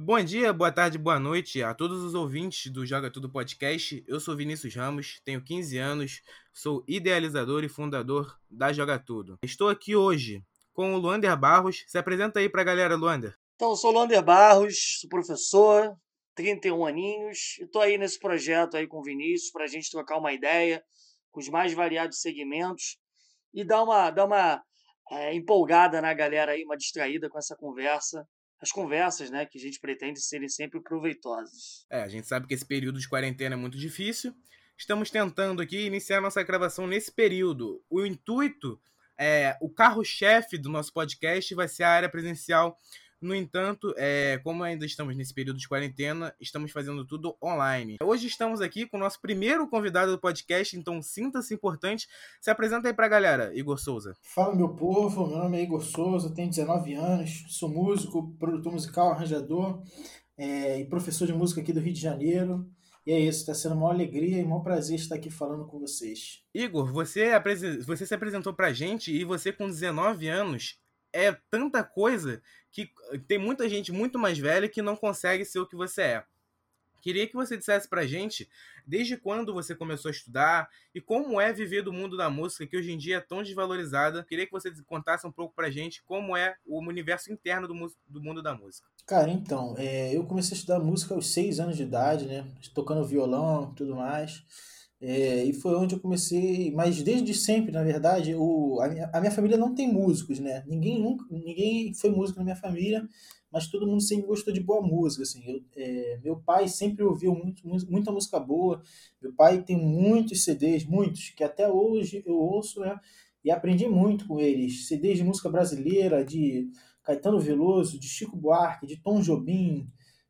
Bom dia, boa tarde, boa noite a todos os ouvintes do Joga Tudo Podcast. Eu sou Vinícius Ramos, tenho 15 anos, sou idealizador e fundador da Joga Tudo. Estou aqui hoje com o Luander Barros. Se apresenta aí pra galera, Luander. Então, eu sou o Luander Barros, sou professor, 31 aninhos, e tô aí nesse projeto aí com o Vinícius para a gente trocar uma ideia com os mais variados segmentos e dar uma, dar uma é, empolgada na galera aí, uma distraída com essa conversa as conversas, né, que a gente pretende serem sempre proveitosas. É, a gente sabe que esse período de quarentena é muito difícil. Estamos tentando aqui iniciar nossa gravação nesse período. O intuito é o carro-chefe do nosso podcast vai ser a área presencial no entanto, é, como ainda estamos nesse período de quarentena, estamos fazendo tudo online. Hoje estamos aqui com o nosso primeiro convidado do podcast, então sinta-se importante. Se apresenta aí pra galera, Igor Souza. Fala, meu povo. Meu nome é Igor Souza, tenho 19 anos, sou músico, produtor musical, arranjador é, e professor de música aqui do Rio de Janeiro. E é isso, está sendo uma alegria e um prazer estar aqui falando com vocês. Igor, você, você se apresentou pra gente e você, com 19 anos, é tanta coisa que tem muita gente muito mais velha que não consegue ser o que você é. Queria que você dissesse pra gente desde quando você começou a estudar e como é viver do mundo da música, que hoje em dia é tão desvalorizada. Queria que você contasse um pouco pra gente como é o universo interno do, do mundo da música. Cara, então, é, eu comecei a estudar música aos seis anos de idade, né? Tocando violão e tudo mais. É, e foi onde eu comecei, mas desde sempre, na verdade, o, a, minha, a minha família não tem músicos, né? Ninguém nunca, ninguém foi músico na minha família, mas todo mundo sempre gostou de boa música, assim. Eu, é, meu pai sempre ouviu muito, muita música boa. Meu pai tem muitos CDs, muitos, que até hoje eu ouço, né? E aprendi muito com eles. CDs de música brasileira, de Caetano Veloso, de Chico Buarque, de Tom Jobim,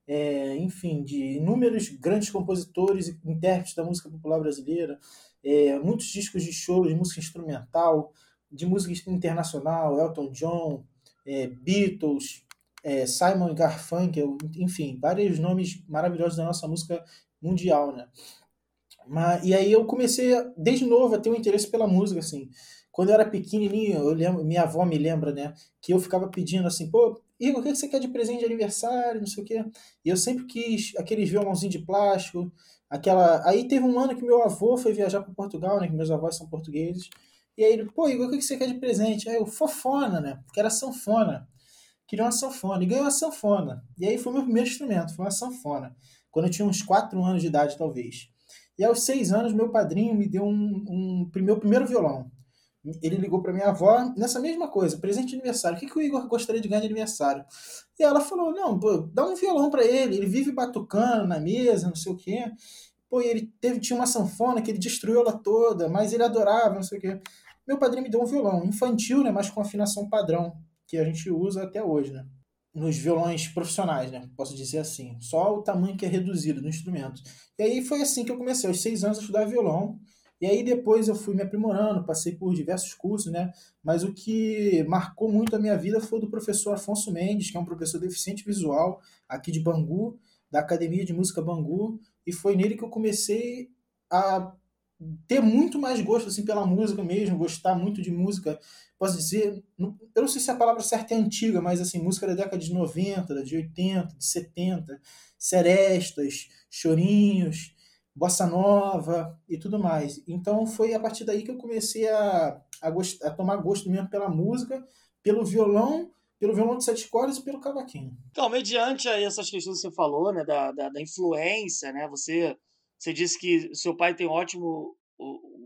é, enfim, de inúmeros grandes compositores e intérpretes da música popular brasileira, é, muitos discos de show de música instrumental, de música internacional, Elton John, é, Beatles, é, Simon Garfunkel, enfim, vários nomes maravilhosos da nossa música mundial, né? Mas, e aí eu comecei, desde novo, a ter um interesse pela música, assim. Quando eu era pequenininho, eu lembro, minha avó me lembra, né, que eu ficava pedindo assim, pô, Igor, o que você quer de presente de aniversário, não sei o quê. E eu sempre quis aqueles violãozinhos de plástico, aquela... Aí teve um ano que meu avô foi viajar para Portugal, né, que meus avós são portugueses, e aí ele, pô, Igor, o que você quer de presente? Aí eu, fofona, né, porque era sanfona. Queria uma sanfona, e ganhei uma sanfona. E aí foi meu primeiro instrumento, foi uma sanfona. Quando eu tinha uns 4 anos de idade, talvez. E aos 6 anos, meu padrinho me deu um, um meu primeiro violão ele ligou para minha avó nessa mesma coisa, presente de aniversário. O que, que o Igor gostaria de ganhar de aniversário? E ela falou: não, pô, dá um violão para ele. Ele vive batucando na mesa, não sei o quê. Pô, ele teve, tinha uma sanfona que ele destruiu ela toda, mas ele adorava, não sei o quê. Meu padrinho me deu um violão infantil, né, mas com afinação padrão, que a gente usa até hoje, né? Nos violões profissionais, né? Posso dizer assim. Só o tamanho que é reduzido do instrumento. E aí foi assim que eu comecei, aos seis anos, a estudar violão. E aí depois eu fui me aprimorando, passei por diversos cursos, né? Mas o que marcou muito a minha vida foi do professor Afonso Mendes, que é um professor deficiente visual aqui de Bangu, da Academia de Música Bangu, e foi nele que eu comecei a ter muito mais gosto assim pela música mesmo, gostar muito de música. Posso dizer, eu não sei se a palavra certa é antiga, mas assim, música da década de 90, de 80, de 70, serestas, chorinhos, bossa nova e tudo mais. Então foi a partir daí que eu comecei a, a, gost, a tomar gosto mesmo pela música, pelo violão, pelo violão de sete cordas e pelo cavaquinho. Então, mediante aí essas questões que você falou, né, da, da, da influência, né, você, você disse que seu pai tem um ótimo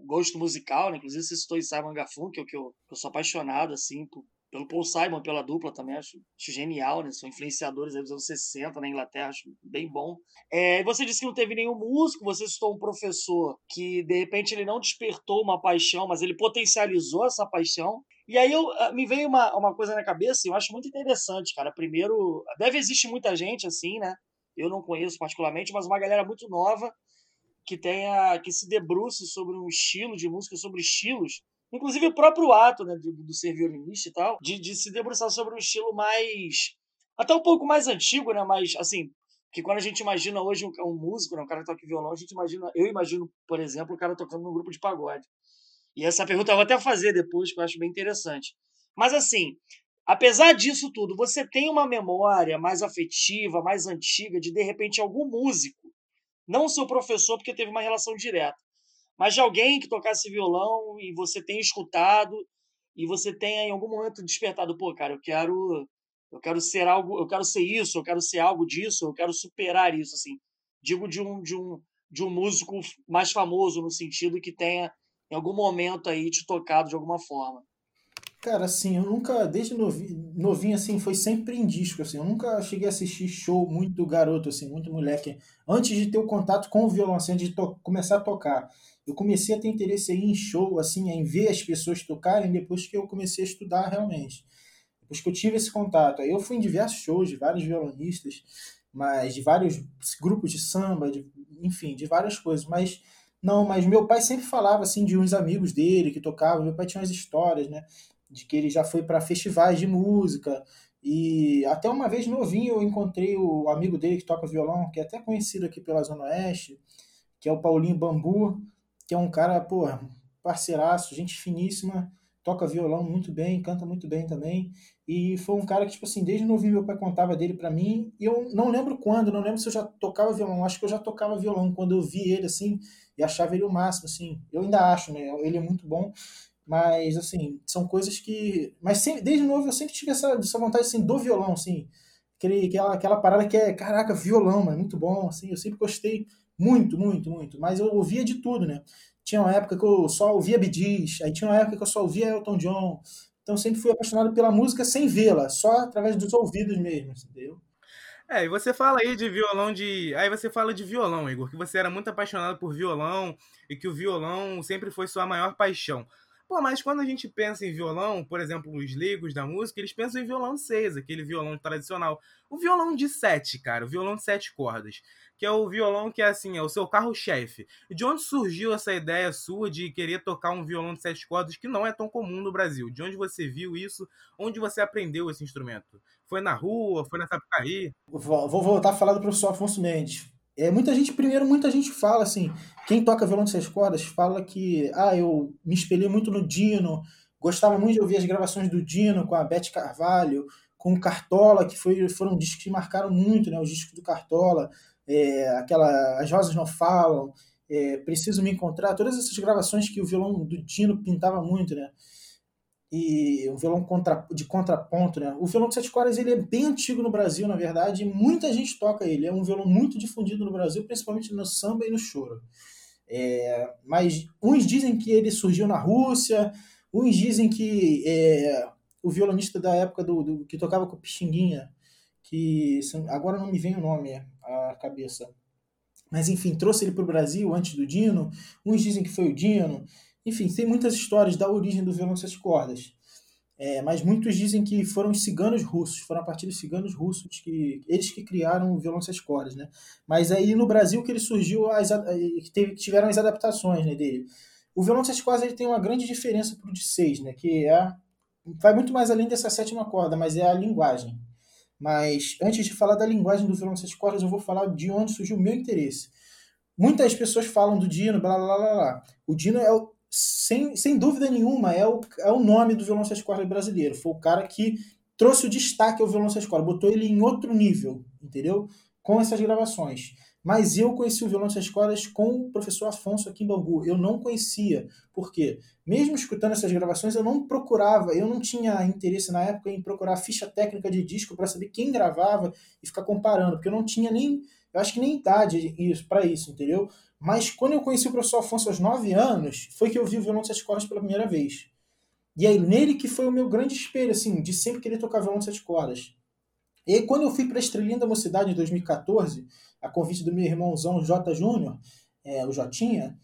gosto musical, né, inclusive você citou Simon Garfunkel, que eu, que eu sou apaixonado, assim, por, pelo Paul Simon, pela dupla também, acho, acho genial, né? São influenciadores dos anos 60 na Inglaterra, acho bem bom. É, você disse que não teve nenhum músico, você citou um professor que, de repente, ele não despertou uma paixão, mas ele potencializou essa paixão. E aí eu, ah, me veio uma, uma coisa na cabeça, eu acho muito interessante, cara. Primeiro, deve existir muita gente assim, né? Eu não conheço particularmente, mas uma galera muito nova que tenha que se debruce sobre um estilo de música, sobre estilos Inclusive o próprio ato né, do, do ser violinista e tal, de, de se debruçar sobre um estilo mais. até um pouco mais antigo, né? Mas, assim, que quando a gente imagina hoje um, um músico, né, um cara que toca violão, a gente imagina. Eu imagino, por exemplo, o cara tocando num grupo de pagode. E essa pergunta eu vou até fazer depois, que eu acho bem interessante. Mas, assim, apesar disso tudo, você tem uma memória mais afetiva, mais antiga, de de repente algum músico, não seu professor, porque teve uma relação direta, mas de alguém que tocasse violão e você tenha escutado e você tenha em algum momento despertado, pô, cara, eu quero eu quero ser algo, eu quero ser isso, eu quero ser algo disso, eu quero superar isso, assim. Digo de um de um de um músico mais famoso no sentido que tenha em algum momento aí te tocado de alguma forma. Cara, assim, eu nunca, desde novinho, novinho, assim, foi sempre em disco, assim, eu nunca cheguei a assistir show muito garoto, assim, muito moleque, antes de ter o contato com o violão, assim, antes de começar a tocar. Eu comecei a ter interesse em show, assim, em ver as pessoas tocarem, depois que eu comecei a estudar realmente. Depois que eu tive esse contato. Aí eu fui em diversos shows de vários violonistas, mas de vários grupos de samba, de, enfim, de várias coisas, mas... Não, mas meu pai sempre falava assim de uns amigos dele que tocavam. Meu pai tinha umas histórias, né? De que ele já foi para festivais de música. E até uma vez novinho eu encontrei o amigo dele que toca violão, que é até conhecido aqui pela Zona Oeste, que é o Paulinho Bambu, que é um cara, pô, parceiraço, gente finíssima, toca violão muito bem, canta muito bem também. E foi um cara que, tipo assim, desde novinho meu pai contava dele para mim. E eu não lembro quando, não lembro se eu já tocava violão. Acho que eu já tocava violão quando eu vi ele, assim, e achava ele o máximo, assim. Eu ainda acho, né? Ele é muito bom. Mas, assim, são coisas que. Mas sempre, desde novo eu sempre tive essa, essa vontade assim, do violão, assim. Aquele, aquela, aquela parada que é, caraca, violão, é muito bom, assim. Eu sempre gostei muito, muito, muito. Mas eu ouvia de tudo, né? Tinha uma época que eu só ouvia Gees, aí tinha uma época que eu só ouvia Elton John. Então sempre fui apaixonado pela música sem vê-la, só através dos ouvidos mesmo, entendeu? É, e você fala aí de violão de. Aí você fala de violão, Igor, que você era muito apaixonado por violão e que o violão sempre foi sua maior paixão. Pô, mas quando a gente pensa em violão, por exemplo, os leigos da música, eles pensam em violão seis, aquele violão tradicional. O violão de sete, cara, o violão de sete cordas, que é o violão que é assim, é o seu carro-chefe. De onde surgiu essa ideia sua de querer tocar um violão de sete cordas que não é tão comum no Brasil? De onde você viu isso? Onde você aprendeu esse instrumento? Foi na rua? Foi na Sapucaí? Vou voltar a falar do professor Afonso Mendes. É, muita gente, primeiro, muita gente fala assim, quem toca violão de seis cordas fala que, ah, eu me espelhei muito no Dino, gostava muito de ouvir as gravações do Dino com a Beth Carvalho, com o Cartola, que foi, foram discos que marcaram muito, né, os discos do Cartola, é, aquela As Rosas Não Falam, é, Preciso Me Encontrar, todas essas gravações que o violão do Dino pintava muito, né, e um violão contra, de contraponto, né? O violão de sete cordas ele é bem antigo no Brasil, na verdade, e muita gente toca ele. É um violão muito difundido no Brasil, principalmente no samba e no choro. É, mas uns dizem que ele surgiu na Rússia, uns dizem que é, o violonista da época do, do, que tocava com o Pixinguinha, que agora não me vem o nome à cabeça, mas enfim, trouxe ele para o Brasil antes do Dino. Uns dizem que foi o Dino. Enfim, tem muitas histórias da origem do violão sete cordas. É, mas muitos dizem que foram os ciganos russos, foram a partir dos ciganos russos que eles que criaram o violão sete cordas, né? Mas aí no Brasil que ele surgiu as que tiveram as adaptações né, dele. O violão sete cordas ele tem uma grande diferença para o de seis, né? Que é vai muito mais além dessa sétima corda, mas é a linguagem. Mas antes de falar da linguagem do violão sete cordas, eu vou falar de onde surgiu o meu interesse. Muitas pessoas falam do Dino, blá blá blá blá. O Dino é o, sem, sem dúvida nenhuma, é o, é o nome do violão seis cordas brasileiro. Foi o cara que trouxe o destaque ao violão seis cordas, botou ele em outro nível, entendeu? Com essas gravações. Mas eu conheci o violão seis cordas com o professor Afonso aqui em Bangu. Eu não conhecia. Por quê? Mesmo escutando essas gravações, eu não procurava, eu não tinha interesse na época em procurar ficha técnica de disco para saber quem gravava e ficar comparando, porque eu não tinha nem, eu acho que nem idade isso para isso, entendeu? Mas quando eu conheci o professor Afonso aos 9 anos, foi que eu vi o violão de sete cordas pela primeira vez. E aí, nele que foi o meu grande espelho, assim, de sempre querer tocar violão de sete cordas. E aí, quando eu fui para a Estrelinha da Mocidade em 2014, a convite do meu irmãozão J. Júnior, é, o Jotinha,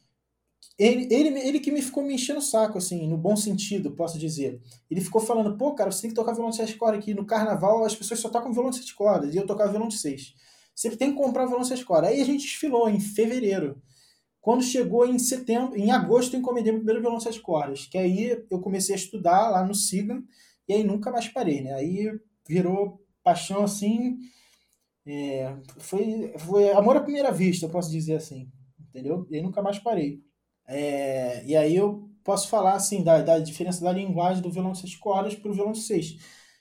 ele, ele, ele que me ficou me enchendo o saco, assim, no bom sentido, posso dizer. Ele ficou falando, pô, cara, você tem que tocar violão de sete cordas aqui. No carnaval as pessoas só tocam violão de sete cordas, e eu tocava violão de seis. Você tem que comprar de sete cordas. Aí a gente desfilou em fevereiro. Quando chegou em setembro, em agosto, eu encomendei meu primeiro violão cordas, que aí eu comecei a estudar lá no SIGA, e aí nunca mais parei, né? Aí virou paixão assim, é, foi, foi amor à primeira vista, eu posso dizer assim, entendeu? E aí nunca mais parei. É, e aí eu posso falar assim da, da diferença da linguagem do violão de sete cordas para o violão de seis.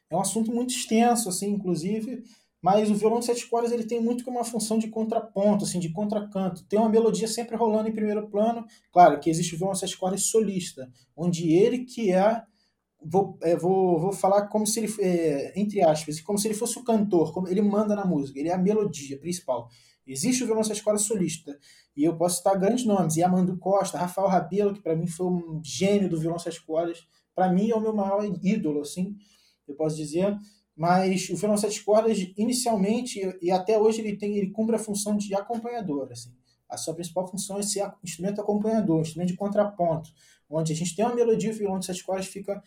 é um assunto muito extenso, assim, inclusive, mas o violão de sete cordas ele tem muito como uma função de contraponto, assim, de contracanto. Tem uma melodia sempre rolando em primeiro plano. Claro que existe o violão de sete cordas solista, onde ele que é vou, é, vou, vou falar como se ele, é, entre aspas, como se ele fosse o cantor, como ele manda na música, ele é a melodia principal. Existe o violão de sete cordas solista, e eu posso citar grandes nomes, Yamandu Costa, Rafael Rabelo, que para mim foi um gênio do violão sete cordas, para mim é o meu maior ídolo, assim, eu posso dizer. Mas o violão sete cordas, inicialmente e até hoje, ele tem, ele cumpre a função de acompanhador, assim. A sua principal função é ser instrumento acompanhador, instrumento de contraponto, onde a gente tem uma melodia, o violão de sete cordas fica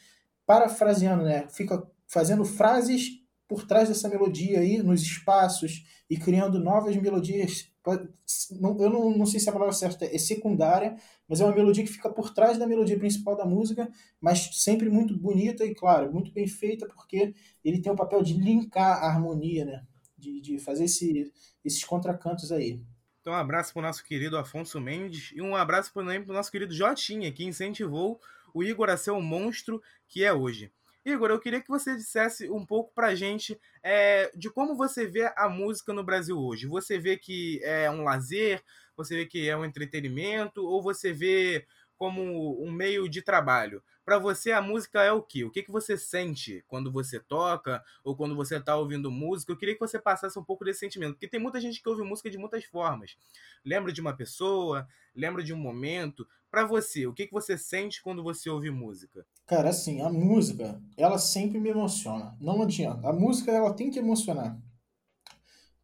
parafraseando, né? Fica fazendo frases por trás dessa melodia aí, nos espaços, e criando novas melodias. Eu não, não sei se a palavra certa é secundária, mas é uma melodia que fica por trás da melodia principal da música, mas sempre muito bonita e, claro, muito bem feita, porque ele tem o papel de linkar a harmonia, né? De, de fazer esse, esses contracantos aí. Então, um abraço para o nosso querido Afonso Mendes e um abraço também para o nosso querido Jotinha, que incentivou o Igor a ser o monstro que é hoje. Igor, eu queria que você dissesse um pouco pra gente é, de como você vê a música no Brasil hoje. Você vê que é um lazer, você vê que é um entretenimento, ou você vê como um meio de trabalho? Para você, a música é o quê? O que, que você sente quando você toca ou quando você está ouvindo música? Eu queria que você passasse um pouco desse sentimento, porque tem muita gente que ouve música de muitas formas. Lembra de uma pessoa, lembra de um momento, para você, o que, que você sente quando você ouve música? Cara, assim, a música, ela sempre me emociona. Não adianta. A música, ela tem que emocionar.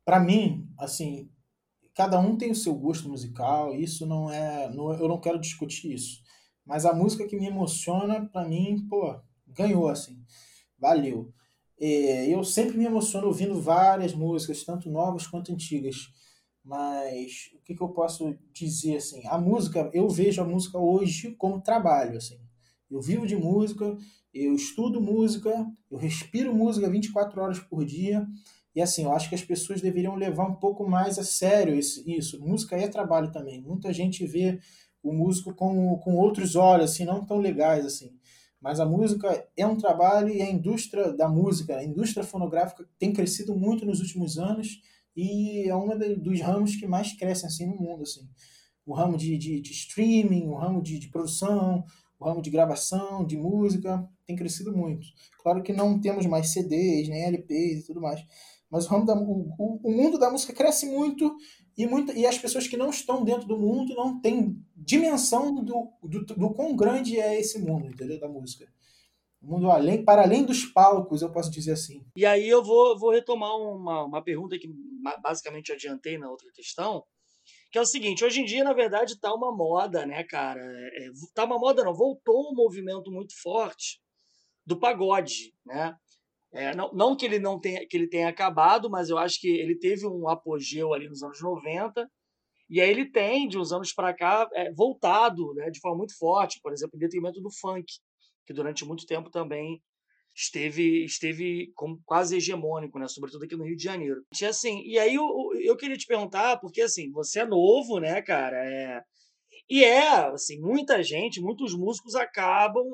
Para mim, assim, cada um tem o seu gosto musical, isso não é. Não, eu não quero discutir isso. Mas a música que me emociona, para mim, pô, ganhou, assim. Valeu. É, eu sempre me emociono ouvindo várias músicas, tanto novas quanto antigas. Mas o que, que eu posso dizer assim? A música, eu vejo a música hoje como trabalho, assim. Eu vivo de música, eu estudo música, eu respiro música 24 horas por dia. E assim, eu acho que as pessoas deveriam levar um pouco mais a sério isso. Música é trabalho também. Muita gente vê o músico com, com outros olhos, assim, não tão legais assim. Mas a música é um trabalho e a indústria da música, a indústria fonográfica tem crescido muito nos últimos anos e é um dos ramos que mais crescem assim no mundo assim o ramo de, de, de streaming o ramo de, de, produção o ramo de gravação de música tem crescido muito claro que não temos mais CDs nem LPs e tudo mais mas o da o, o mundo da música cresce muito e muito e as pessoas que não estão dentro do mundo não têm dimensão do, do, do quão grande é esse mundo entendeu da música mundo além, para além dos palcos, eu posso dizer assim. E aí eu vou, vou retomar uma, uma pergunta que basicamente adiantei na outra questão, que é o seguinte, hoje em dia, na verdade, tá uma moda, né, cara? É, tá uma moda não, voltou um movimento muito forte do pagode, né? É, não, não que ele não tenha que ele tenha acabado, mas eu acho que ele teve um apogeu ali nos anos 90, e aí ele tem, de uns anos para cá, é, voltado né, de forma muito forte, por exemplo, em detrimento do funk que durante muito tempo também esteve esteve como quase hegemônico, né? Sobretudo aqui no Rio de Janeiro. E assim, e aí eu, eu queria te perguntar, porque assim, você é novo, né, cara? É... E é, assim, muita gente, muitos músicos acabam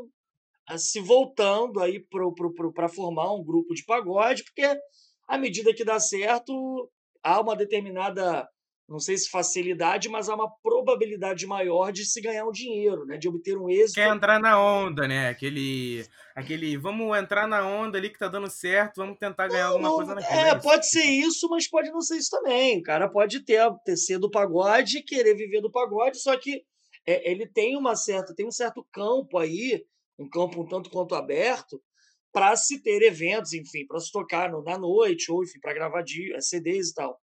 se voltando aí para formar um grupo de pagode, porque à medida que dá certo, há uma determinada não sei se facilidade, mas há uma probabilidade maior de se ganhar um dinheiro, né? De obter um êxito. Quer entrar na onda, né? Aquele, aquele, vamos entrar na onda ali que tá dando certo, vamos tentar ganhar não, alguma não, coisa na É, é pode ser isso, mas pode não ser isso também. O cara pode ter, ter ser do pagode, querer viver do pagode, só que é, ele tem uma certa, tem um certo campo aí, um campo um tanto quanto aberto, para se ter eventos, enfim, para se tocar no, na noite, ou enfim, para gravar de, CDs e tal.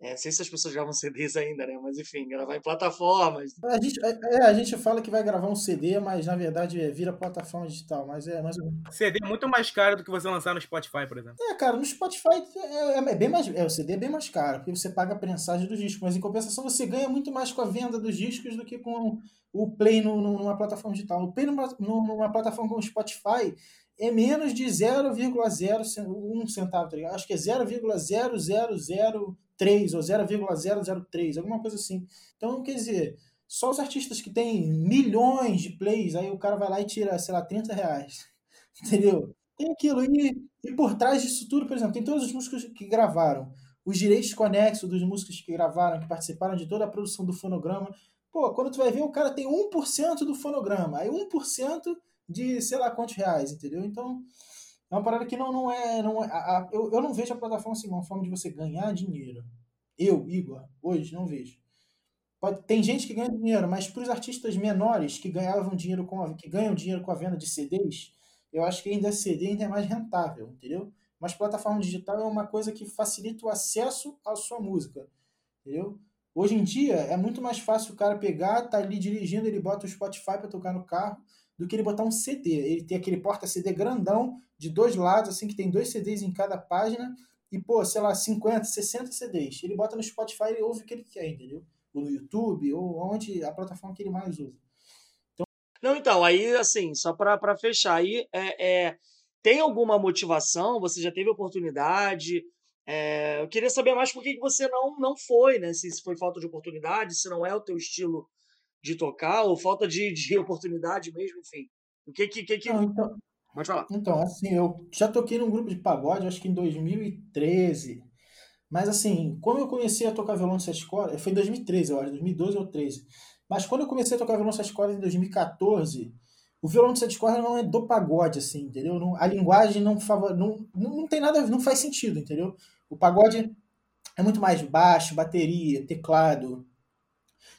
É, não sei se as pessoas gravam CDs ainda, né? Mas enfim, gravar em plataformas. A gente, é, é a gente fala que vai gravar um CD, mas na verdade é, vira plataforma digital. Mas é mais CD é muito mais caro do que você lançar no Spotify, por exemplo. É, cara, no Spotify é, é bem mais. É, o CD é bem mais caro, porque você paga a prensagem dos discos. Mas em compensação, você ganha muito mais com a venda dos discos do que com o Play no, no, numa plataforma digital. O Play numa, numa plataforma como o Spotify é menos de 0,01 centavo, tá ligado? Acho que é 0,000 3 ou 0,003, alguma coisa assim. Então, quer dizer, só os artistas que têm milhões de plays, aí o cara vai lá e tira, sei lá, 30 reais. Entendeu? tem aquilo. E, e por trás disso tudo, por exemplo, tem todos os músicos que gravaram, os direitos conexos dos músicos que gravaram, que participaram de toda a produção do fonograma. Pô, quando tu vai ver, o cara tem 1% do fonograma. Aí 1% de sei lá quantos reais, entendeu? Então, é uma parada que não, não é. Não é a, a, eu, eu não vejo a plataforma assim, uma forma de você ganhar dinheiro. Eu, Igor, hoje não vejo. Pode, tem gente que ganha dinheiro, mas para os artistas menores que ganhavam dinheiro com a, que ganham dinheiro com a venda de CDs, eu acho que ainda CD ainda é mais rentável, entendeu? Mas plataforma digital é uma coisa que facilita o acesso à sua música, entendeu? Hoje em dia é muito mais fácil o cara pegar, tá ali dirigindo, ele bota o Spotify para tocar no carro, do que ele botar um CD. Ele tem aquele porta-CD grandão de dois lados, assim, que tem dois CDs em cada página, e, pô, sei lá, 50, 60 CDs. Ele bota no Spotify e ouve o que ele quer, entendeu? Ou no YouTube, ou onde a plataforma que ele mais usa. Então... Não, então, aí, assim, só para fechar, aí, é, é, tem alguma motivação? Você já teve oportunidade? É, eu queria saber mais por que você não, não foi, né? Se, se foi falta de oportunidade, se não é o teu estilo de tocar, ou falta de, de oportunidade mesmo, enfim. O que que. que, que... Não, então, Pode falar. Então, assim, eu já toquei num grupo de pagode, acho que em 2013. Mas, assim, como eu comecei a tocar violão de sete cordas, foi em 2013, eu acho, 2012 ou 13. Mas quando eu comecei a tocar violão de sete cordas em 2014, o violão de sete cordas não é do pagode, assim, entendeu? Não, a linguagem não, favor, não, não, não tem nada, não faz sentido, entendeu? O pagode é muito mais baixo, bateria, teclado,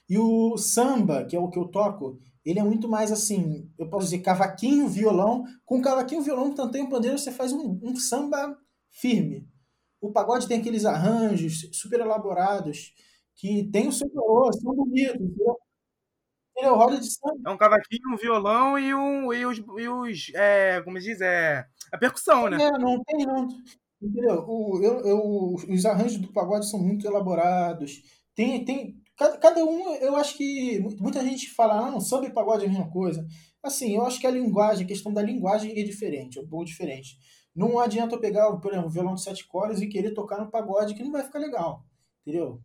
e o samba, que é o que eu toco, ele é muito mais assim, eu posso dizer, cavaquinho, violão. Com cavaquinho, violão, tantanho, pandeiro, você faz um, um samba firme. O pagode tem aqueles arranjos super elaborados que tem o seu valor, são bonitos, entendeu? Ele é o roda de samba. É um cavaquinho, um violão e, um, e os, e os é, como diz, é a percussão, né? É, não tem, não. Entendeu? O, eu, eu, os arranjos do pagode são muito elaborados. Tem, tem, Cada, cada um, eu acho que muita gente fala, ah, não, samba e pagode é a mesma coisa. Assim, eu acho que a linguagem, a questão da linguagem é diferente, é um pouco diferente. Não adianta eu pegar, por exemplo, um violão de sete cordas e querer tocar no pagode que não vai ficar legal, entendeu?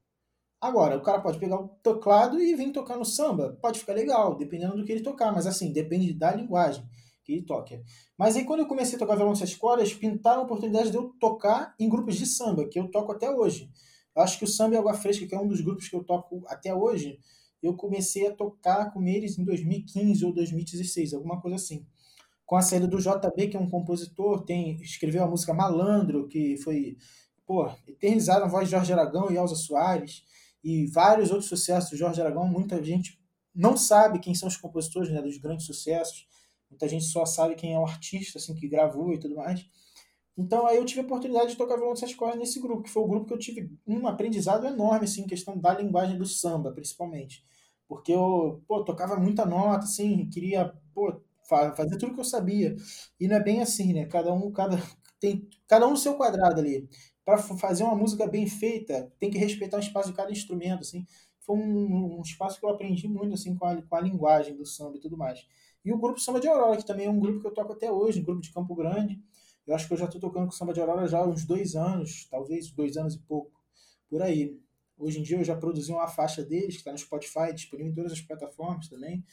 Agora, o cara pode pegar o teclado e vir tocar no samba, pode ficar legal, dependendo do que ele tocar, mas assim, depende da linguagem que ele toca. Mas aí quando eu comecei a tocar violão de sete cordas, pintaram a oportunidade de eu tocar em grupos de samba, que eu toco até hoje. Acho que o Samba e Água Fresca, que é um dos grupos que eu toco até hoje, eu comecei a tocar com eles em 2015 ou 2016, alguma coisa assim. Com a saída do JB, que é um compositor, tem escreveu a música Malandro, que foi pô, eternizada na voz de Jorge Aragão e Elza Soares, e vários outros sucessos do Jorge Aragão. Muita gente não sabe quem são os compositores né, dos grandes sucessos, muita gente só sabe quem é o artista assim, que gravou e tudo mais. Então aí eu tive a oportunidade de tocar violão de sete cordas nesse grupo, que foi o grupo que eu tive um aprendizado enorme, assim, em questão da linguagem do samba, principalmente. Porque eu, pô, tocava muita nota, assim, queria, pô, fazer tudo que eu sabia. E não é bem assim, né? Cada um, cada, tem, cada um no seu quadrado ali. Para fazer uma música bem feita, tem que respeitar o espaço de cada instrumento, assim. Foi um, um espaço que eu aprendi muito, assim, com a, com a linguagem do samba e tudo mais. E o grupo Samba de Aurora, que também é um grupo que eu toco até hoje, um grupo de Campo Grande, eu acho que eu já estou tocando com samba de aurora já há uns dois anos, talvez dois anos e pouco, por aí. Hoje em dia eu já produzi uma faixa deles, que está no Spotify, disponível em todas as plataformas também.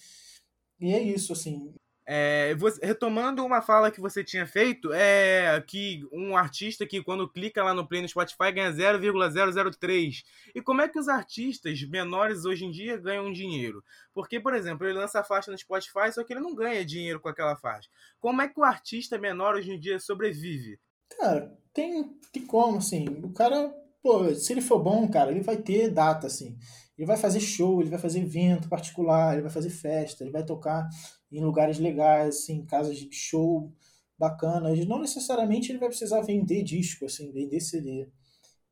E é isso, assim. É, você, retomando uma fala que você tinha feito, é que um artista que quando clica lá no Play no Spotify ganha 0,003. E como é que os artistas menores hoje em dia ganham dinheiro? Porque, por exemplo, ele lança a faixa no Spotify, só que ele não ganha dinheiro com aquela faixa. Como é que o artista menor hoje em dia sobrevive? Cara, tem, tem como, assim. O cara, pô, se ele for bom, cara, ele vai ter data, assim. Ele vai fazer show, ele vai fazer evento particular, ele vai fazer festa, ele vai tocar em lugares legais, assim, casas de show bacanas. Não necessariamente ele vai precisar vender disco, assim, vender CD.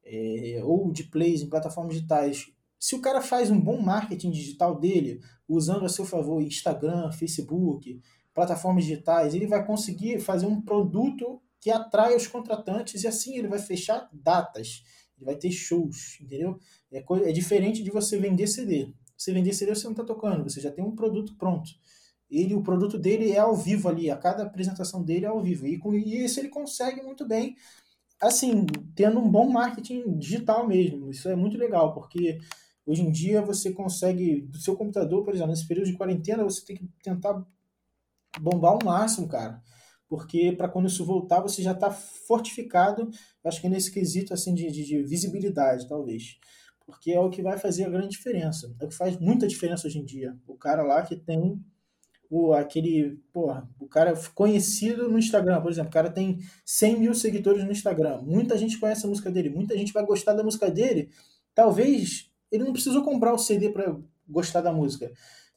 É, ou de plays em plataformas digitais. Se o cara faz um bom marketing digital dele, usando a seu favor Instagram, Facebook, plataformas digitais, ele vai conseguir fazer um produto que atrai os contratantes e assim ele vai fechar datas, ele vai ter shows, entendeu? É, é diferente de você vender CD. Você vender CD você não está tocando, você já tem um produto pronto ele o produto dele é ao vivo ali, a cada apresentação dele é ao vivo. E com isso ele consegue muito bem, assim, tendo um bom marketing digital mesmo. Isso é muito legal, porque hoje em dia você consegue, do seu computador, por exemplo, nesse período de quarentena, você tem que tentar bombar o máximo, cara. porque para quando isso voltar você já está fortificado, acho que nesse quesito assim de, de, de, visibilidade, talvez. Porque é o que vai fazer a grande diferença. É o que faz muita diferença hoje em dia. O cara lá que tem o, aquele, porra, o cara conhecido no Instagram, por exemplo, o cara tem 100 mil seguidores no Instagram, muita gente conhece a música dele, muita gente vai gostar da música dele, talvez ele não precisou comprar o CD para gostar da música,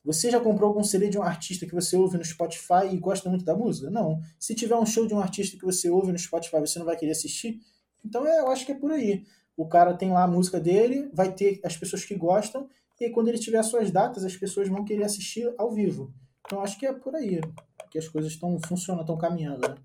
você já comprou algum CD de um artista que você ouve no Spotify e gosta muito da música? Não. Se tiver um show de um artista que você ouve no Spotify, você não vai querer assistir? Então é, eu acho que é por aí. O cara tem lá a música dele, vai ter as pessoas que gostam, e quando ele tiver as suas datas, as pessoas vão querer assistir ao vivo. Então acho que é por aí que as coisas estão funcionando, estão caminhando. Né?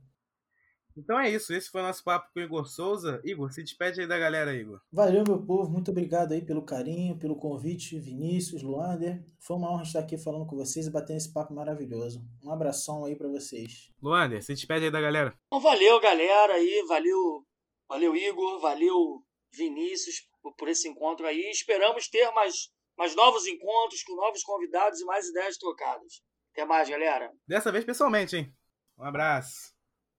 Então é isso, esse foi o nosso papo com o Igor Souza. Igor, se despede aí da galera, Igor. Valeu, meu povo, muito obrigado aí pelo carinho, pelo convite, Vinícius, Luander. Foi uma honra estar aqui falando com vocês e batendo esse papo maravilhoso. Um abração aí para vocês. Luander, se despede aí da galera. Então, valeu, galera aí, valeu, valeu Igor, valeu Vinícius por esse encontro aí. Esperamos ter mais, mais novos encontros com novos convidados e mais ideias trocadas. Até mais, galera. Dessa vez pessoalmente, hein? Um abraço.